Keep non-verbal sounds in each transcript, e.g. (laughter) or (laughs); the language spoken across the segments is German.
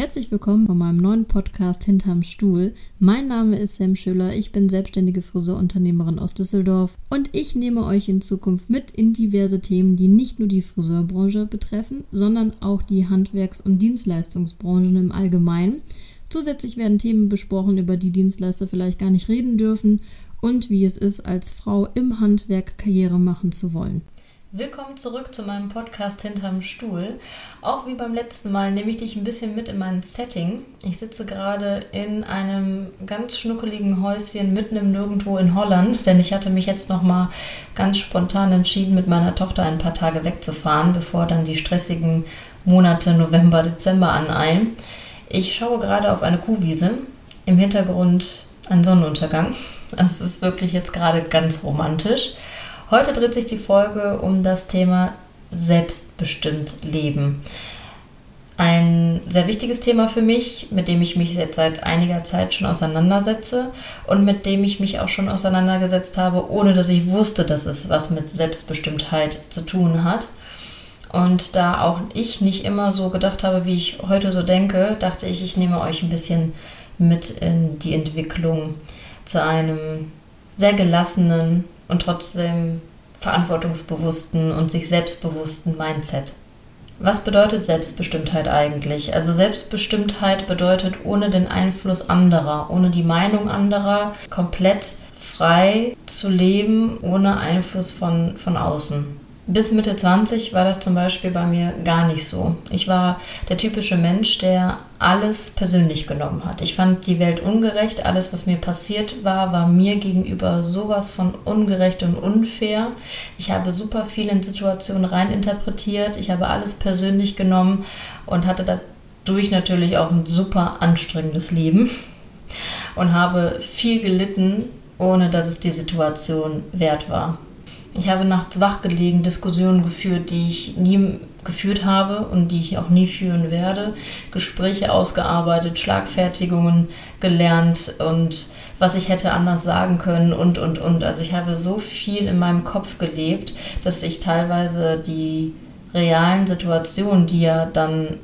Herzlich willkommen bei meinem neuen Podcast Hinterm Stuhl. Mein Name ist Sam Schüller, ich bin selbstständige Friseurunternehmerin aus Düsseldorf und ich nehme euch in Zukunft mit in diverse Themen, die nicht nur die Friseurbranche betreffen, sondern auch die Handwerks- und Dienstleistungsbranchen im Allgemeinen. Zusätzlich werden Themen besprochen, über die Dienstleister vielleicht gar nicht reden dürfen und wie es ist, als Frau im Handwerk Karriere machen zu wollen. Willkommen zurück zu meinem Podcast Hinterm Stuhl. Auch wie beim letzten Mal nehme ich dich ein bisschen mit in mein Setting. Ich sitze gerade in einem ganz schnuckeligen Häuschen mitten im Nirgendwo in Holland, denn ich hatte mich jetzt nochmal ganz spontan entschieden, mit meiner Tochter ein paar Tage wegzufahren, bevor dann die stressigen Monate November, Dezember aneilen. Ich schaue gerade auf eine Kuhwiese. Im Hintergrund ein Sonnenuntergang. (laughs) Das ist wirklich jetzt gerade ganz romantisch. Heute dreht sich die Folge um das Thema selbstbestimmt leben. Ein sehr wichtiges Thema für mich, mit dem ich mich jetzt seit einiger Zeit schon auseinandersetze und mit dem ich mich auch schon auseinandergesetzt habe, ohne dass ich wusste, dass es was mit Selbstbestimmtheit zu tun hat. Und da auch ich nicht immer so gedacht habe, wie ich heute so denke, dachte ich, ich nehme euch ein bisschen mit in die Entwicklung zu einem sehr gelassenen, und trotzdem verantwortungsbewussten und sich selbstbewussten Mindset. Was bedeutet Selbstbestimmtheit eigentlich? Also Selbstbestimmtheit bedeutet ohne den Einfluss anderer, ohne die Meinung anderer, komplett frei zu leben, ohne Einfluss von, von außen. Bis Mitte 20 war das zum Beispiel bei mir gar nicht so. Ich war der typische Mensch, der alles persönlich genommen hat. Ich fand die Welt ungerecht. Alles, was mir passiert war, war mir gegenüber sowas von ungerecht und unfair. Ich habe super viel in Situationen reininterpretiert. Ich habe alles persönlich genommen und hatte dadurch natürlich auch ein super anstrengendes Leben und habe viel gelitten, ohne dass es die Situation wert war. Ich habe nachts wach gelegen, Diskussionen geführt, die ich nie geführt habe und die ich auch nie führen werde, Gespräche ausgearbeitet, Schlagfertigungen gelernt und was ich hätte anders sagen können und, und, und. Also ich habe so viel in meinem Kopf gelebt, dass ich teilweise die realen Situationen, die ja dann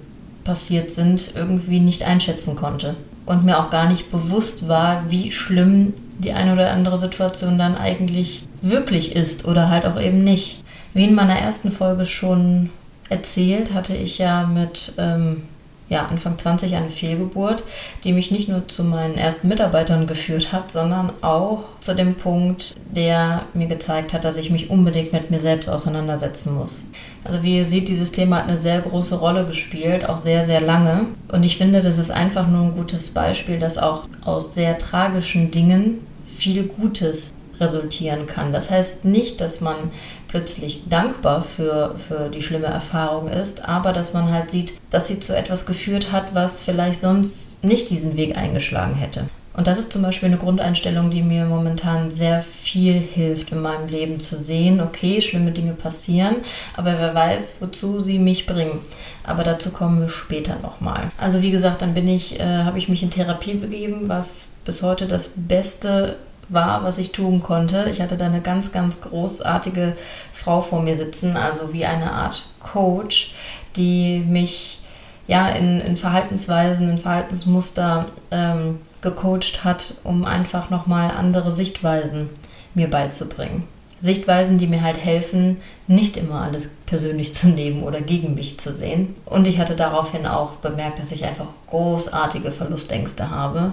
passiert sind, irgendwie nicht einschätzen konnte. Und mir auch gar nicht bewusst war, wie schlimm die eine oder andere Situation dann eigentlich wirklich ist oder halt auch eben nicht. Wie in meiner ersten Folge schon erzählt, hatte ich ja mit ähm, ja, Anfang 20 eine Fehlgeburt, die mich nicht nur zu meinen ersten Mitarbeitern geführt hat, sondern auch zu dem Punkt, der mir gezeigt hat, dass ich mich unbedingt mit mir selbst auseinandersetzen muss. Also wie ihr seht, dieses Thema hat eine sehr große Rolle gespielt, auch sehr, sehr lange. Und ich finde, das ist einfach nur ein gutes Beispiel, dass auch aus sehr tragischen Dingen viel Gutes resultieren kann. Das heißt nicht, dass man plötzlich dankbar für, für die schlimme Erfahrung ist, aber dass man halt sieht, dass sie zu etwas geführt hat, was vielleicht sonst nicht diesen Weg eingeschlagen hätte. Und das ist zum Beispiel eine Grundeinstellung, die mir momentan sehr viel hilft in meinem Leben zu sehen, okay, schlimme Dinge passieren, aber wer weiß, wozu sie mich bringen. Aber dazu kommen wir später nochmal. Also wie gesagt, dann bin ich, äh, habe ich mich in Therapie begeben, was bis heute das Beste war, was ich tun konnte. Ich hatte da eine ganz, ganz großartige Frau vor mir sitzen, also wie eine Art Coach, die mich ja in, in Verhaltensweisen, in Verhaltensmuster ähm, gecoacht hat, um einfach nochmal andere Sichtweisen mir beizubringen. Sichtweisen, die mir halt helfen, nicht immer alles persönlich zu nehmen oder gegen mich zu sehen. Und ich hatte daraufhin auch bemerkt, dass ich einfach großartige Verlustängste habe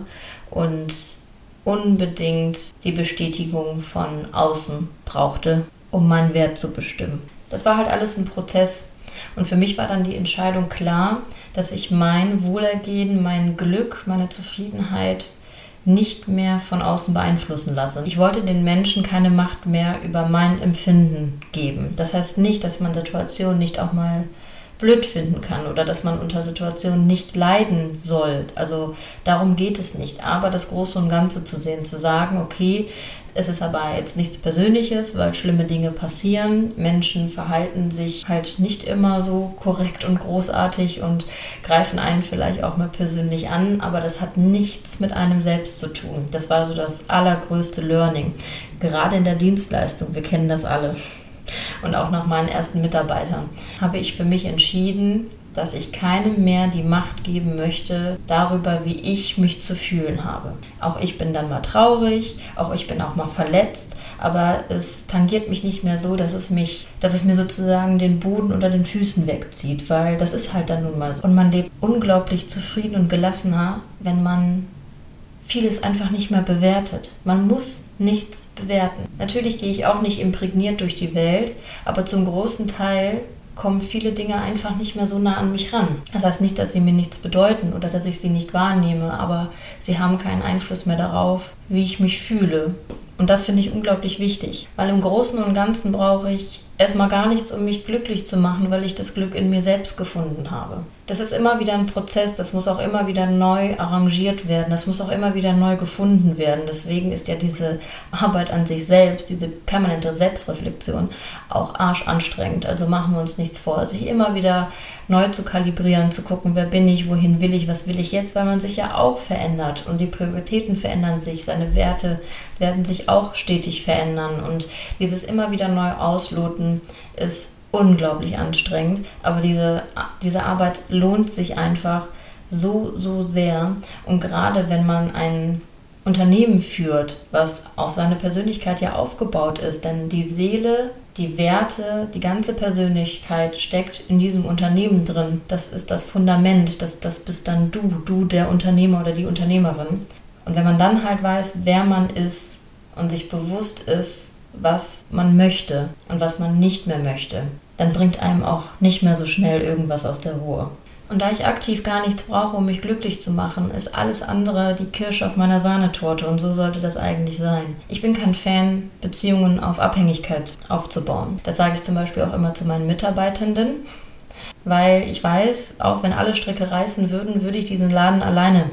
und unbedingt die Bestätigung von außen brauchte, um meinen Wert zu bestimmen. Das war halt alles ein Prozess. Und für mich war dann die Entscheidung klar, dass ich mein Wohlergehen, mein Glück, meine Zufriedenheit nicht mehr von außen beeinflussen lasse. Ich wollte den Menschen keine Macht mehr über mein Empfinden geben. Das heißt nicht, dass man Situationen nicht auch mal blöd finden kann oder dass man unter Situationen nicht leiden soll. Also darum geht es nicht. Aber das Große und Ganze zu sehen, zu sagen, okay, es ist aber jetzt nichts Persönliches, weil schlimme Dinge passieren. Menschen verhalten sich halt nicht immer so korrekt und großartig und greifen einen vielleicht auch mal persönlich an, aber das hat nichts mit einem selbst zu tun. Das war so das allergrößte Learning. Gerade in der Dienstleistung, wir kennen das alle und auch nach meinen ersten Mitarbeitern, habe ich für mich entschieden, dass ich keinem mehr die Macht geben möchte darüber, wie ich mich zu fühlen habe. Auch ich bin dann mal traurig, auch ich bin auch mal verletzt, aber es tangiert mich nicht mehr so, dass es mich, dass es mir sozusagen den Boden unter den Füßen wegzieht, weil das ist halt dann nun mal so. Und man lebt unglaublich zufrieden und gelassener, wenn man vieles einfach nicht mehr bewertet. Man muss nichts bewerten. Natürlich gehe ich auch nicht imprägniert durch die Welt, aber zum großen Teil kommen viele Dinge einfach nicht mehr so nah an mich ran. Das heißt nicht, dass sie mir nichts bedeuten oder dass ich sie nicht wahrnehme, aber sie haben keinen Einfluss mehr darauf, wie ich mich fühle. Und das finde ich unglaublich wichtig, weil im Großen und Ganzen brauche ich erstmal gar nichts, um mich glücklich zu machen, weil ich das Glück in mir selbst gefunden habe. Das ist immer wieder ein Prozess, das muss auch immer wieder neu arrangiert werden, das muss auch immer wieder neu gefunden werden. Deswegen ist ja diese Arbeit an sich selbst, diese permanente Selbstreflexion auch arschanstrengend. Also machen wir uns nichts vor, sich immer wieder neu zu kalibrieren, zu gucken, wer bin ich, wohin will ich, was will ich jetzt, weil man sich ja auch verändert und die Prioritäten verändern sich, seine Werte werden sich auch stetig verändern und dieses immer wieder neu ausloten ist unglaublich anstrengend, aber diese, diese Arbeit lohnt sich einfach so, so sehr und gerade wenn man ein Unternehmen führt, was auf seine Persönlichkeit ja aufgebaut ist, denn die Seele die Werte, die ganze Persönlichkeit steckt in diesem Unternehmen drin. Das ist das Fundament, das, das bist dann du, du der Unternehmer oder die Unternehmerin. Und wenn man dann halt weiß, wer man ist und sich bewusst ist, was man möchte und was man nicht mehr möchte, dann bringt einem auch nicht mehr so schnell irgendwas aus der Ruhe. Und da ich aktiv gar nichts brauche, um mich glücklich zu machen, ist alles andere die Kirsche auf meiner Sahnetorte und so sollte das eigentlich sein. Ich bin kein Fan, Beziehungen auf Abhängigkeit aufzubauen. Das sage ich zum Beispiel auch immer zu meinen Mitarbeitenden, weil ich weiß, auch wenn alle Stricke reißen würden, würde ich diesen Laden alleine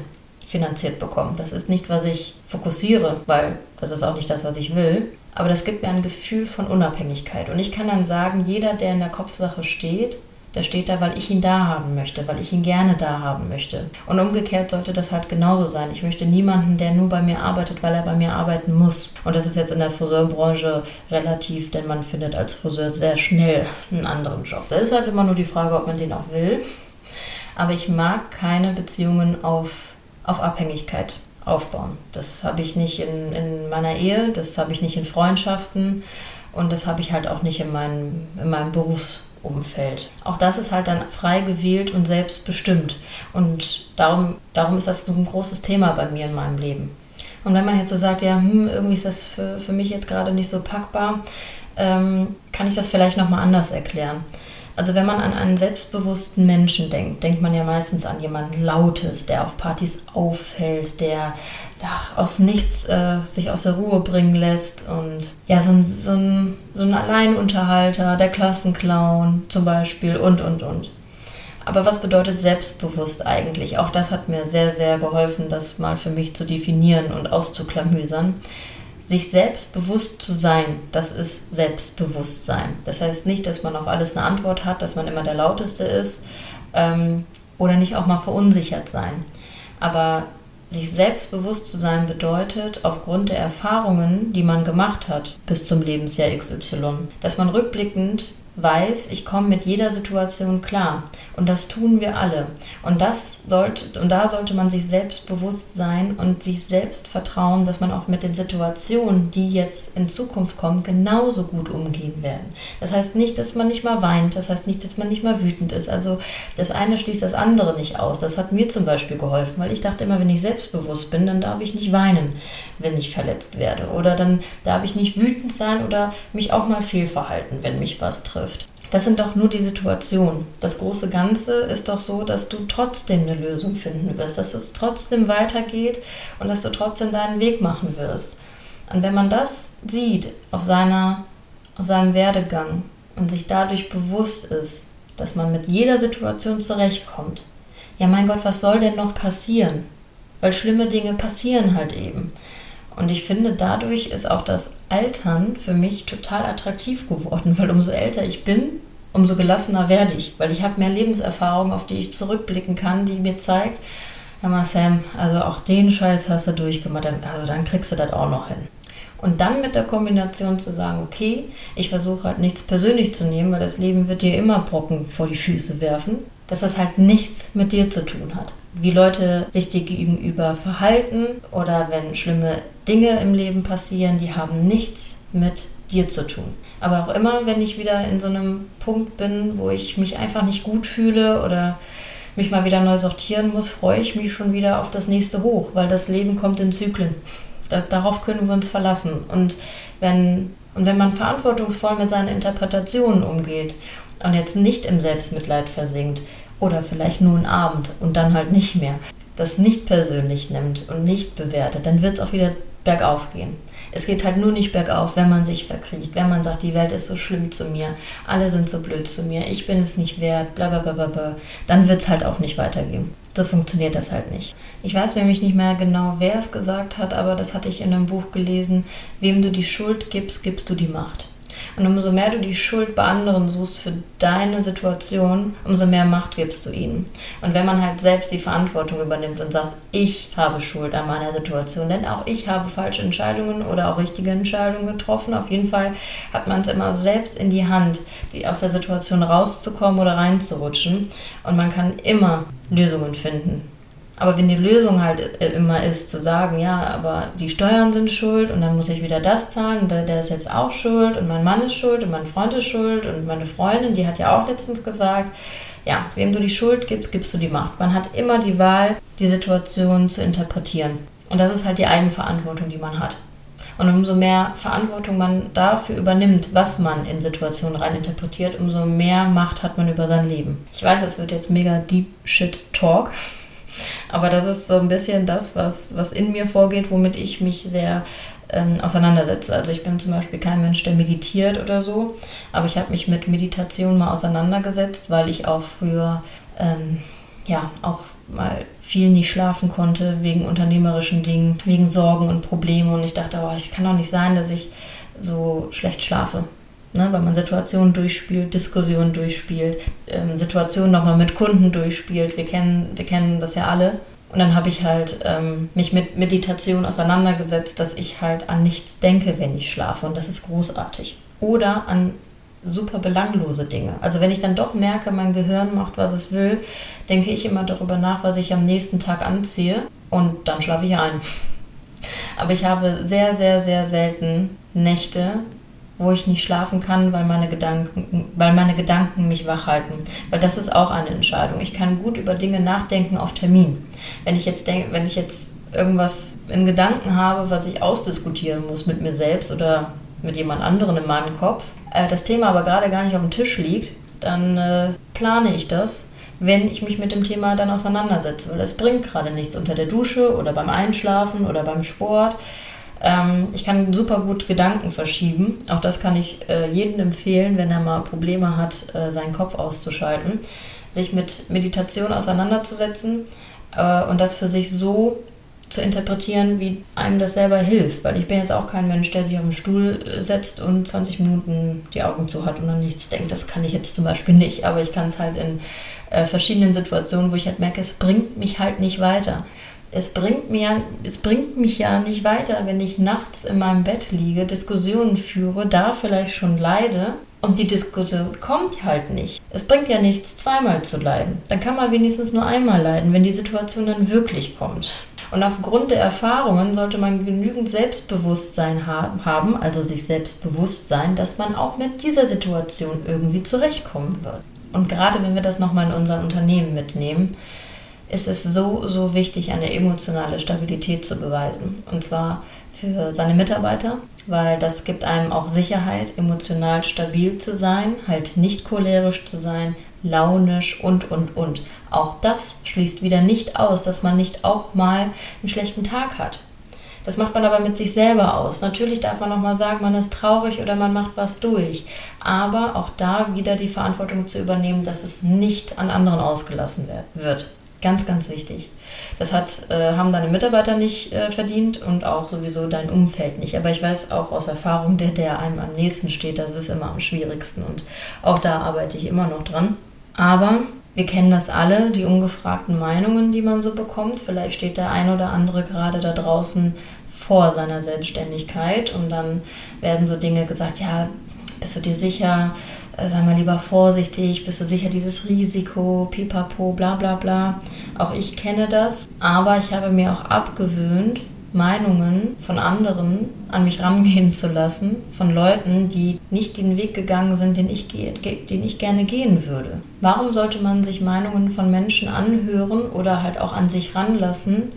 finanziert bekommen. Das ist nicht, was ich fokussiere, weil das ist auch nicht das, was ich will. Aber das gibt mir ein Gefühl von Unabhängigkeit. Und ich kann dann sagen, jeder, der in der Kopfsache steht, der steht da, weil ich ihn da haben möchte, weil ich ihn gerne da haben möchte. Und umgekehrt sollte das halt genauso sein. Ich möchte niemanden, der nur bei mir arbeitet, weil er bei mir arbeiten muss. Und das ist jetzt in der Friseurbranche relativ, denn man findet als Friseur sehr schnell einen anderen Job. Da ist halt immer nur die Frage, ob man den auch will. Aber ich mag keine Beziehungen auf, auf Abhängigkeit aufbauen. Das habe ich nicht in, in meiner Ehe, das habe ich nicht in Freundschaften und das habe ich halt auch nicht in meinem, in meinem Berufs Umfeld. Auch das ist halt dann frei gewählt und selbstbestimmt. Und darum, darum ist das so ein großes Thema bei mir in meinem Leben. Und wenn man jetzt so sagt, ja, hm, irgendwie ist das für, für mich jetzt gerade nicht so packbar, ähm, kann ich das vielleicht nochmal anders erklären. Also wenn man an einen selbstbewussten Menschen denkt, denkt man ja meistens an jemanden Lautes, der auf Partys auffällt, der ach, aus nichts äh, sich aus der Ruhe bringen lässt und ja, so ein, so, ein, so ein Alleinunterhalter, der Klassenclown zum Beispiel und, und, und. Aber was bedeutet selbstbewusst eigentlich? Auch das hat mir sehr, sehr geholfen, das mal für mich zu definieren und auszuklamüsern sich selbst bewusst zu sein, das ist Selbstbewusstsein. Das heißt nicht, dass man auf alles eine Antwort hat, dass man immer der Lauteste ist ähm, oder nicht auch mal verunsichert sein. Aber sich selbstbewusst zu sein bedeutet, aufgrund der Erfahrungen, die man gemacht hat bis zum Lebensjahr XY, dass man rückblickend weiß, ich komme mit jeder Situation klar. Und das tun wir alle. Und das sollte, und da sollte man sich selbst bewusst sein und sich selbst vertrauen, dass man auch mit den Situationen, die jetzt in Zukunft kommen, genauso gut umgehen werden. Das heißt nicht, dass man nicht mal weint, das heißt nicht, dass man nicht mal wütend ist. Also das eine schließt das andere nicht aus. Das hat mir zum Beispiel geholfen, weil ich dachte immer, wenn ich selbstbewusst bin, dann darf ich nicht weinen, wenn ich verletzt werde. Oder dann darf ich nicht wütend sein oder mich auch mal fehlverhalten, wenn mich was trifft trifft. Das sind doch nur die Situationen. Das große Ganze ist doch so, dass du trotzdem eine Lösung finden wirst, dass es trotzdem weitergeht und dass du trotzdem deinen Weg machen wirst. Und wenn man das sieht auf, seiner, auf seinem Werdegang und sich dadurch bewusst ist, dass man mit jeder Situation zurechtkommt, ja mein Gott, was soll denn noch passieren? Weil schlimme Dinge passieren halt eben. Und ich finde, dadurch ist auch das Altern für mich total attraktiv geworden, weil umso älter ich bin, umso gelassener werde ich, weil ich habe mehr Lebenserfahrung, auf die ich zurückblicken kann, die mir zeigt, hör mal Sam, also auch den Scheiß hast du durchgemacht, also dann kriegst du das auch noch hin. Und dann mit der Kombination zu sagen, okay, ich versuche halt nichts persönlich zu nehmen, weil das Leben wird dir immer Brocken vor die Füße werfen dass das halt nichts mit dir zu tun hat. Wie Leute sich dir gegenüber verhalten oder wenn schlimme Dinge im Leben passieren, die haben nichts mit dir zu tun. Aber auch immer, wenn ich wieder in so einem Punkt bin, wo ich mich einfach nicht gut fühle oder mich mal wieder neu sortieren muss, freue ich mich schon wieder auf das nächste Hoch, weil das Leben kommt in Zyklen. Das, darauf können wir uns verlassen. Und wenn, und wenn man verantwortungsvoll mit seinen Interpretationen umgeht und jetzt nicht im Selbstmitleid versinkt oder vielleicht nur einen Abend und dann halt nicht mehr, das nicht persönlich nimmt und nicht bewertet, dann wird es auch wieder bergauf gehen. Es geht halt nur nicht bergauf, wenn man sich verkriecht, wenn man sagt, die Welt ist so schlimm zu mir, alle sind so blöd zu mir, ich bin es nicht wert, bla bla bla bla, bla. dann wird es halt auch nicht weitergehen. So funktioniert das halt nicht. Ich weiß nämlich nicht mehr genau, wer es gesagt hat, aber das hatte ich in einem Buch gelesen. Wem du die Schuld gibst, gibst du die Macht. Und umso mehr du die Schuld bei anderen suchst für deine Situation, umso mehr Macht gibst du ihnen. Und wenn man halt selbst die Verantwortung übernimmt und sagt, ich habe Schuld an meiner Situation, denn auch ich habe falsche Entscheidungen oder auch richtige Entscheidungen getroffen, auf jeden Fall hat man es immer selbst in die Hand, die, aus der Situation rauszukommen oder reinzurutschen. Und man kann immer Lösungen finden. Aber wenn die Lösung halt immer ist, zu sagen, ja, aber die Steuern sind schuld und dann muss ich wieder das zahlen und der, ist jetzt auch schuld und mein Mann ist schuld und mein Freund ist schuld und meine Freundin, die hat ja auch letztens gesagt, ja, wem du die Schuld gibst, gibst du die Macht. Man hat immer die Wahl, die Situation zu interpretieren. Und das ist halt die Eigenverantwortung, die man hat. Und umso mehr Verantwortung man dafür übernimmt, was man in Situationen reininterpretiert, umso mehr Macht hat man über sein Leben. Ich weiß, das wird jetzt mega Deep Shit Talk. Aber das ist so ein bisschen das, was, was in mir vorgeht, womit ich mich sehr ähm, auseinandersetze. Also ich bin zum Beispiel kein Mensch, der meditiert oder so, aber ich habe mich mit Meditation mal auseinandergesetzt, weil ich auch früher ähm, ja auch mal viel nicht schlafen konnte wegen unternehmerischen Dingen, wegen Sorgen und Problemen und ich dachte, oh, ich kann doch nicht sein, dass ich so schlecht schlafe ne, weil man Situationen durchspielt, Diskussionen durchspielt, ähm, Situationen nochmal mit Kunden durchspielt. Wir kennen, wir kennen das ja alle. Und dann habe ich halt ähm, mich mit Meditation auseinandergesetzt, dass ich halt an nichts denke, wenn ich schlafe. Und das ist großartig. Oder an super belanglose Dinge. Also wenn ich dann doch merke, mein Gehirn macht, was es will, denke ich immer darüber nach, was ich am nächsten Tag anziehe und dann schlafe ich ein. (laughs) Aber ich habe sehr, sehr, sehr selten Nächte, wo ich nicht schlafen kann, weil meine Gedanken, weil meine Gedanken mich wach halten. Weil das ist auch eine Entscheidung. Ich kann gut über Dinge nachdenken auf Termin. Wenn ich jetzt denke, wenn ich jetzt irgendwas in Gedanken habe, was ich ausdiskutieren muss mit mir selbst oder mit jemand anderem in meinem Kopf, äh, das Thema aber gerade gar nicht auf dem Tisch liegt, dann äh, plane ich das, wenn ich mich mit dem Thema dann auseinandersetze. Weil es bringt gerade nichts unter der Dusche oder beim Einschlafen oder beim Sport. Ähm, ich kann super gut Gedanken verschieben. Auch das kann ich äh, jedem empfehlen, wenn er mal Probleme hat, äh, seinen Kopf auszuschalten, sich mit Meditation auseinanderzusetzen äh, und das für sich so zu interpretieren, wie einem das selber hilft. Weil ich bin jetzt auch kein Mensch, der sich auf den Stuhl äh, setzt und 20 Minuten die Augen zu hat und an nichts denkt. Das kann ich jetzt zum Beispiel nicht. Aber ich kann es halt in äh, verschiedenen Situationen, wo ich halt merke, es bringt mich halt nicht weiter es bringt, mir, es bringt mich ja nicht weiter, wenn ich nachts in meinem Bett liege, Diskussionen führe, da vielleicht schon leide und die Diskussion kommt halt nicht. Es bringt ja nichts, zweimal zu leiden. Dann kann man wenigstens nur einmal leiden, wenn die Situation dann wirklich kommt. Und aufgrund der Erfahrungen sollte man genügend Selbstbewusstsein haben, also sich selbst bewusst sein, dass man auch mit dieser Situation irgendwie zurechtkommen wird. Und gerade wenn wir das nochmal in unser Unternehmen mitnehmen, ist es so, so wichtig, eine emotionale Stabilität zu beweisen. Und zwar für seine Mitarbeiter, weil das gibt einem auch Sicherheit, emotional stabil zu sein, halt nicht cholerisch zu sein, launisch und, und, und. Auch das schließt wieder nicht aus, dass man nicht auch mal einen schlechten Tag hat. Das macht man aber mit sich selber aus. Natürlich darf man auch mal sagen, man ist traurig oder man macht was durch. Aber auch da wieder die Verantwortung zu übernehmen, dass es nicht an anderen ausgelassen wird. Ganz, ganz wichtig. Das hat, äh, haben deine Mitarbeiter nicht äh, verdient und auch sowieso dein Umfeld nicht. Aber ich weiß auch aus Erfahrung, der, der einem am nächsten steht, das ist immer am schwierigsten. Und auch da arbeite ich immer noch dran. Aber wir kennen das alle, die ungefragten Meinungen, die man so bekommt. Vielleicht steht der ein oder andere gerade da draußen vor seiner Selbstständigkeit und dann werden so Dinge gesagt, ja, bist du dir sicher, sei mal lieber vorsichtig, bist du sicher dieses Risiko, pipapo, bla bla bla. Auch ich kenne das, aber ich habe mir auch abgewöhnt, Meinungen von anderen an mich rangehen zu lassen, von Leuten, die nicht den Weg gegangen sind, den ich, den ich gerne gehen würde. Warum sollte man sich Meinungen von Menschen anhören oder halt auch an sich ranlassen,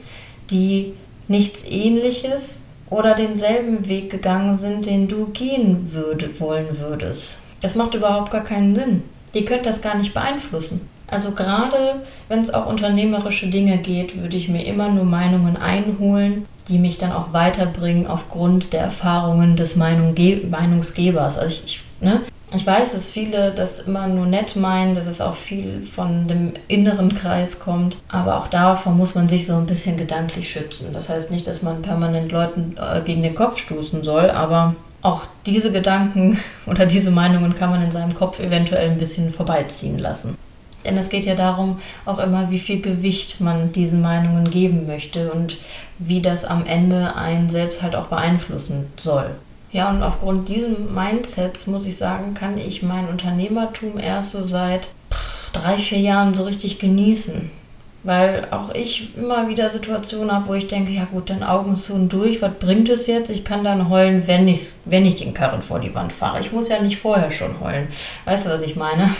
die nichts Ähnliches oder denselben Weg gegangen sind, den du gehen würde, wollen würdest? Das macht überhaupt gar keinen Sinn. Ihr könnt das gar nicht beeinflussen. Also gerade wenn es auch unternehmerische Dinge geht, würde ich mir immer nur Meinungen einholen, die mich dann auch weiterbringen aufgrund der Erfahrungen des Meinungsgebers. Also ich, ich, ne? ich weiß, dass viele das immer nur nett meinen, dass es auch viel von dem inneren Kreis kommt, aber auch davor muss man sich so ein bisschen gedanklich schützen. Das heißt nicht, dass man permanent Leuten äh, gegen den Kopf stoßen soll, aber auch diese Gedanken (laughs) oder diese Meinungen kann man in seinem Kopf eventuell ein bisschen vorbeiziehen lassen. Denn es geht ja darum, auch immer, wie viel Gewicht man diesen Meinungen geben möchte und wie das am Ende einen selbst halt auch beeinflussen soll. Ja, und aufgrund diesem Mindsets muss ich sagen, kann ich mein Unternehmertum erst so seit drei, vier Jahren so richtig genießen. Weil auch ich immer wieder Situationen habe, wo ich denke, ja gut, dann Augen zu und durch, was bringt es jetzt? Ich kann dann heulen, wenn ich, wenn ich den Karren vor die Wand fahre. Ich muss ja nicht vorher schon heulen. Weißt du, was ich meine? (laughs)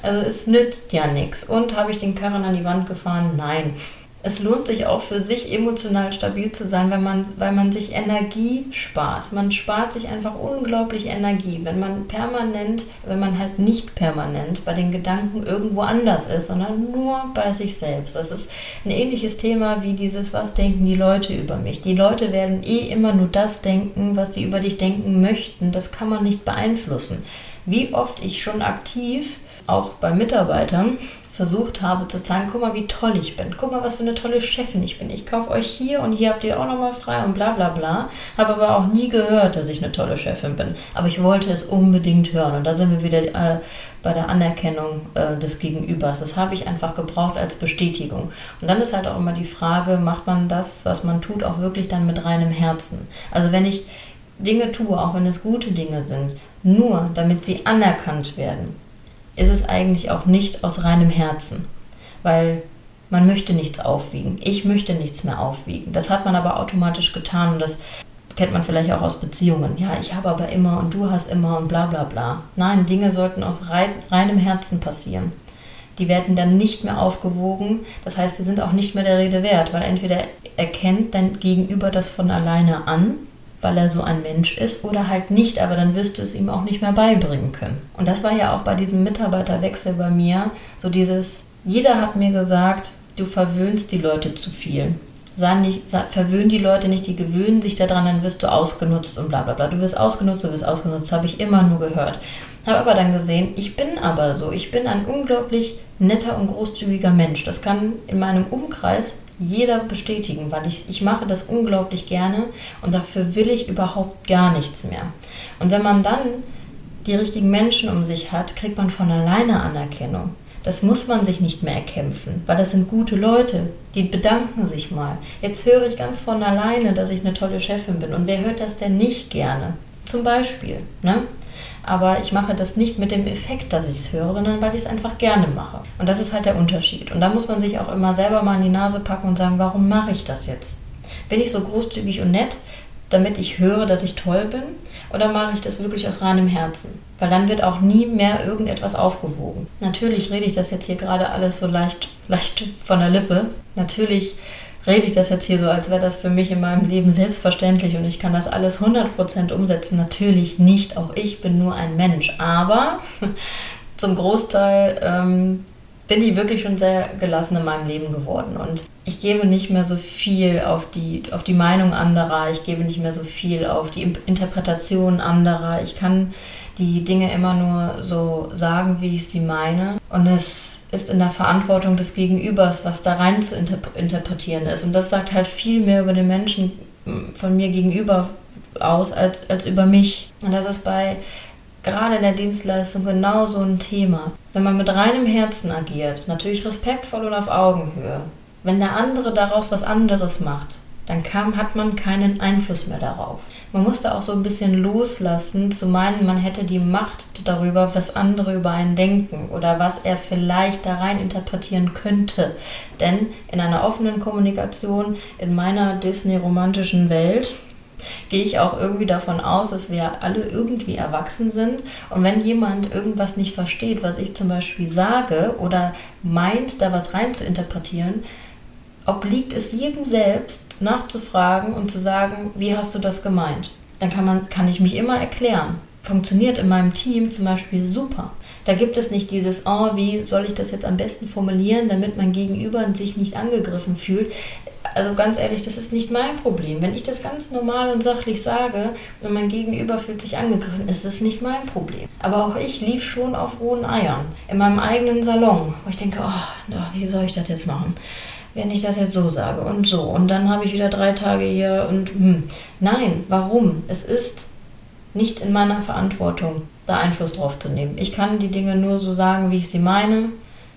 Also es nützt ja nichts. Und habe ich den Karren an die Wand gefahren? Nein. Es lohnt sich auch für sich emotional stabil zu sein, wenn man, weil man sich Energie spart. Man spart sich einfach unglaublich Energie, wenn man permanent, wenn man halt nicht permanent bei den Gedanken irgendwo anders ist, sondern nur bei sich selbst. Das ist ein ähnliches Thema wie dieses, was denken die Leute über mich. Die Leute werden eh immer nur das denken, was sie über dich denken möchten. Das kann man nicht beeinflussen. Wie oft ich schon aktiv auch bei Mitarbeitern versucht habe zu zeigen, guck mal, wie toll ich bin. Guck mal, was für eine tolle Chefin ich bin. Ich kaufe euch hier und hier habt ihr auch nochmal frei und bla bla bla. Habe aber auch nie gehört, dass ich eine tolle Chefin bin. Aber ich wollte es unbedingt hören. Und da sind wir wieder äh, bei der Anerkennung äh, des Gegenübers. Das habe ich einfach gebraucht als Bestätigung. Und dann ist halt auch immer die Frage, macht man das, was man tut, auch wirklich dann mit reinem Herzen? Also wenn ich Dinge tue, auch wenn es gute Dinge sind, nur damit sie anerkannt werden, ist es eigentlich auch nicht aus reinem Herzen, weil man möchte nichts aufwiegen. Ich möchte nichts mehr aufwiegen. Das hat man aber automatisch getan und das kennt man vielleicht auch aus Beziehungen. Ja, ich habe aber immer und du hast immer und bla bla bla. Nein, Dinge sollten aus reinem Herzen passieren. Die werden dann nicht mehr aufgewogen. Das heißt, sie sind auch nicht mehr der Rede wert, weil entweder erkennt dein Gegenüber das von alleine an weil er so ein Mensch ist oder halt nicht, aber dann wirst du es ihm auch nicht mehr beibringen können. Und das war ja auch bei diesem Mitarbeiterwechsel bei mir so dieses, jeder hat mir gesagt, du verwöhnst die Leute zu viel. Sei nicht, sei, verwöhn die Leute nicht, die gewöhnen sich daran, dann wirst du ausgenutzt und bla bla bla. Du wirst ausgenutzt, du wirst ausgenutzt, habe ich immer nur gehört. Habe aber dann gesehen, ich bin aber so. Ich bin ein unglaublich netter und großzügiger Mensch. Das kann in meinem Umkreis jeder bestätigen, weil ich, ich mache das unglaublich gerne und dafür will ich überhaupt gar nichts mehr. Und wenn man dann die richtigen Menschen um sich hat, kriegt man von alleine Anerkennung. Das muss man sich nicht mehr erkämpfen, weil das sind gute Leute, die bedanken sich mal. Jetzt höre ich ganz von alleine, dass ich eine tolle Chefin bin. Und wer hört das denn nicht gerne? Zum Beispiel. Ne? Aber ich mache das nicht mit dem Effekt, dass ich es höre, sondern weil ich es einfach gerne mache. Und das ist halt der Unterschied. Und da muss man sich auch immer selber mal in die Nase packen und sagen, warum mache ich das jetzt? Bin ich so großzügig und nett, damit ich höre, dass ich toll bin? Oder mache ich das wirklich aus reinem Herzen? Weil dann wird auch nie mehr irgendetwas aufgewogen. Natürlich rede ich das jetzt hier gerade alles so leicht, leicht von der Lippe. Natürlich rede ich das jetzt hier so, als wäre das für mich in meinem Leben selbstverständlich und ich kann das alles 100% umsetzen. Natürlich nicht, auch ich bin nur ein Mensch. Aber (laughs) zum Großteil ähm, bin ich wirklich schon sehr gelassen in meinem Leben geworden. Und ich gebe nicht mehr so viel auf die, auf die Meinung anderer, ich gebe nicht mehr so viel auf die Interpretation anderer. Ich kann die Dinge immer nur so sagen, wie ich sie meine. Und es ist in der Verantwortung des Gegenübers, was da rein zu interpretieren ist. Und das sagt halt viel mehr über den Menschen hm, von mir gegenüber aus als, als über mich. Und das ist bei gerade in der Dienstleistung genau so ein Thema. Wenn man mit reinem Herzen agiert, natürlich respektvoll und auf Augenhöhe, wenn der andere daraus was anderes macht, dann kam, hat man keinen Einfluss mehr darauf. Man musste auch so ein bisschen loslassen, zu meinen, man hätte die Macht darüber, was andere über einen denken oder was er vielleicht da rein interpretieren könnte. Denn in einer offenen Kommunikation in meiner Disney-romantischen Welt gehe ich auch irgendwie davon aus, dass wir alle irgendwie erwachsen sind. Und wenn jemand irgendwas nicht versteht, was ich zum Beispiel sage oder meint, da was rein zu interpretieren, obliegt es jedem selbst, nachzufragen und zu sagen, wie hast du das gemeint? Dann kann, man, kann ich mich immer erklären. Funktioniert in meinem Team zum Beispiel super. Da gibt es nicht dieses, oh, wie soll ich das jetzt am besten formulieren, damit mein Gegenüber sich nicht angegriffen fühlt. Also ganz ehrlich, das ist nicht mein Problem. Wenn ich das ganz normal und sachlich sage und mein Gegenüber fühlt sich angegriffen, ist das nicht mein Problem. Aber auch ich lief schon auf rohen Eiern in meinem eigenen Salon, wo ich denke, oh, wie soll ich das jetzt machen? Wenn ich das jetzt so sage und so. Und dann habe ich wieder drei Tage hier und hm. nein, warum? Es ist nicht in meiner Verantwortung, da Einfluss drauf zu nehmen. Ich kann die Dinge nur so sagen, wie ich sie meine,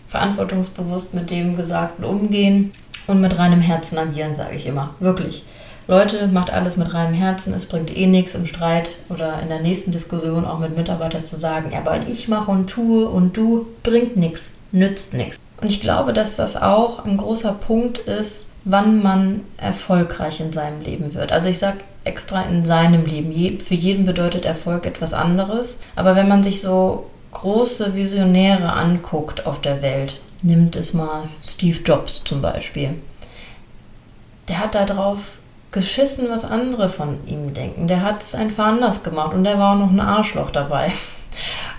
verantwortungsbewusst mit dem Gesagten umgehen und mit reinem Herzen agieren, sage ich immer. Wirklich. Leute, macht alles mit reinem Herzen. Es bringt eh nichts im Streit oder in der nächsten Diskussion auch mit Mitarbeitern zu sagen, ja, aber ich mache und tue und du, bringt nichts, nützt nichts. Und ich glaube, dass das auch ein großer Punkt ist, wann man erfolgreich in seinem Leben wird. Also ich sage extra in seinem Leben. für jeden bedeutet Erfolg etwas anderes. Aber wenn man sich so große Visionäre anguckt auf der Welt, nimmt es mal Steve Jobs zum Beispiel. Der hat darauf geschissen, was andere von ihm denken. Der hat es einfach anders gemacht und der war auch noch ein Arschloch dabei.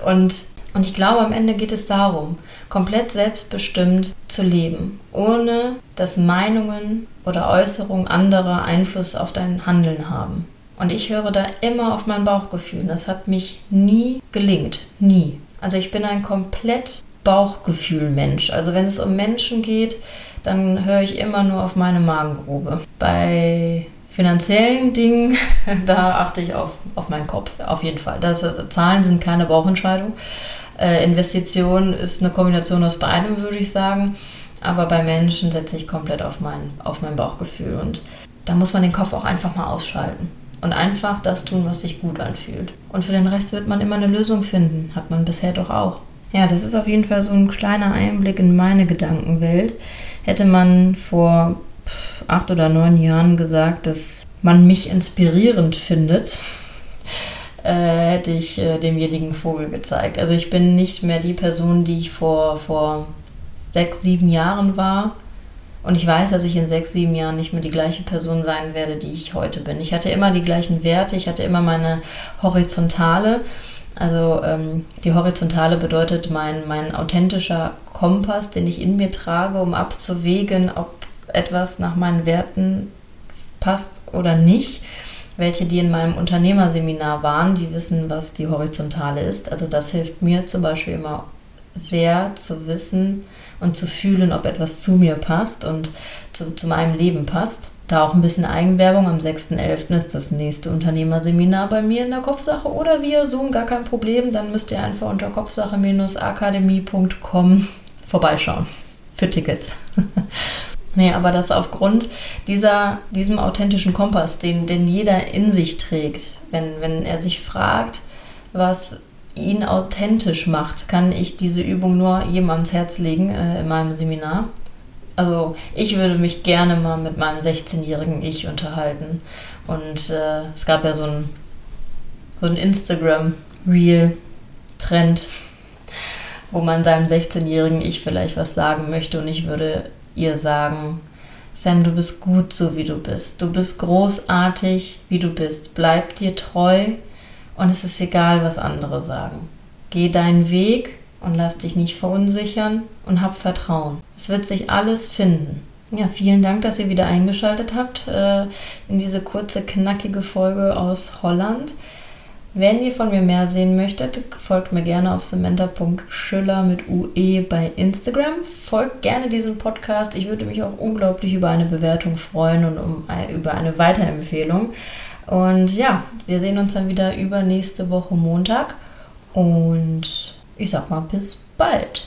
Und und ich glaube, am Ende geht es darum, komplett selbstbestimmt zu leben, ohne dass Meinungen oder Äußerungen anderer Einfluss auf dein Handeln haben. Und ich höre da immer auf mein Bauchgefühl. Das hat mich nie gelingt. Nie. Also ich bin ein komplett Bauchgefühl-Mensch. Also wenn es um Menschen geht, dann höre ich immer nur auf meine Magengrube. Bei finanziellen Dingen, (laughs) da achte ich auf, auf meinen Kopf, auf jeden Fall. Das, also Zahlen sind keine Bauchentscheidung. Äh, Investition ist eine Kombination aus beidem, würde ich sagen. Aber bei Menschen setze ich komplett auf mein, auf mein Bauchgefühl. Und da muss man den Kopf auch einfach mal ausschalten. Und einfach das tun, was sich gut anfühlt. Und für den Rest wird man immer eine Lösung finden. Hat man bisher doch auch. Ja, das ist auf jeden Fall so ein kleiner Einblick in meine Gedankenwelt. Hätte man vor acht oder neun Jahren gesagt, dass man mich inspirierend findet, äh, hätte ich äh, demjenigen Vogel gezeigt. Also ich bin nicht mehr die Person, die ich vor, vor sechs, sieben Jahren war. Und ich weiß, dass ich in sechs, sieben Jahren nicht mehr die gleiche Person sein werde, die ich heute bin. Ich hatte immer die gleichen Werte, ich hatte immer meine Horizontale. Also ähm, die Horizontale bedeutet mein, mein authentischer Kompass, den ich in mir trage, um abzuwägen, ob etwas nach meinen Werten passt oder nicht. Welche, die in meinem Unternehmerseminar waren, die wissen, was die Horizontale ist. Also das hilft mir zum Beispiel immer sehr zu wissen und zu fühlen, ob etwas zu mir passt und zu, zu meinem Leben passt. Da auch ein bisschen Eigenwerbung. Am 6.11. ist das nächste Unternehmerseminar bei mir in der Kopfsache oder via Zoom, gar kein Problem. Dann müsst ihr einfach unter kopfsache-akademie.com vorbeischauen für Tickets. (laughs) Nee, aber das aufgrund dieser, diesem authentischen Kompass, den, den jeder in sich trägt, wenn, wenn er sich fragt, was ihn authentisch macht, kann ich diese Übung nur jedem ans Herz legen äh, in meinem Seminar. Also ich würde mich gerne mal mit meinem 16-jährigen Ich unterhalten. Und äh, es gab ja so ein, so ein Instagram-Reel-Trend, wo man seinem 16-jährigen Ich vielleicht was sagen möchte. Und ich würde ihr sagen, Sam, du bist gut so, wie du bist. Du bist großartig, wie du bist. Bleib dir treu und es ist egal, was andere sagen. Geh deinen Weg und lass dich nicht verunsichern und hab Vertrauen. Es wird sich alles finden. Ja, vielen Dank, dass ihr wieder eingeschaltet habt äh, in diese kurze, knackige Folge aus Holland. Wenn ihr von mir mehr sehen möchtet, folgt mir gerne auf samantha.schüller mit UE bei Instagram. Folgt gerne diesem Podcast. Ich würde mich auch unglaublich über eine Bewertung freuen und um, über eine Weiterempfehlung. Und ja, wir sehen uns dann wieder übernächste Woche Montag. Und ich sag mal, bis bald.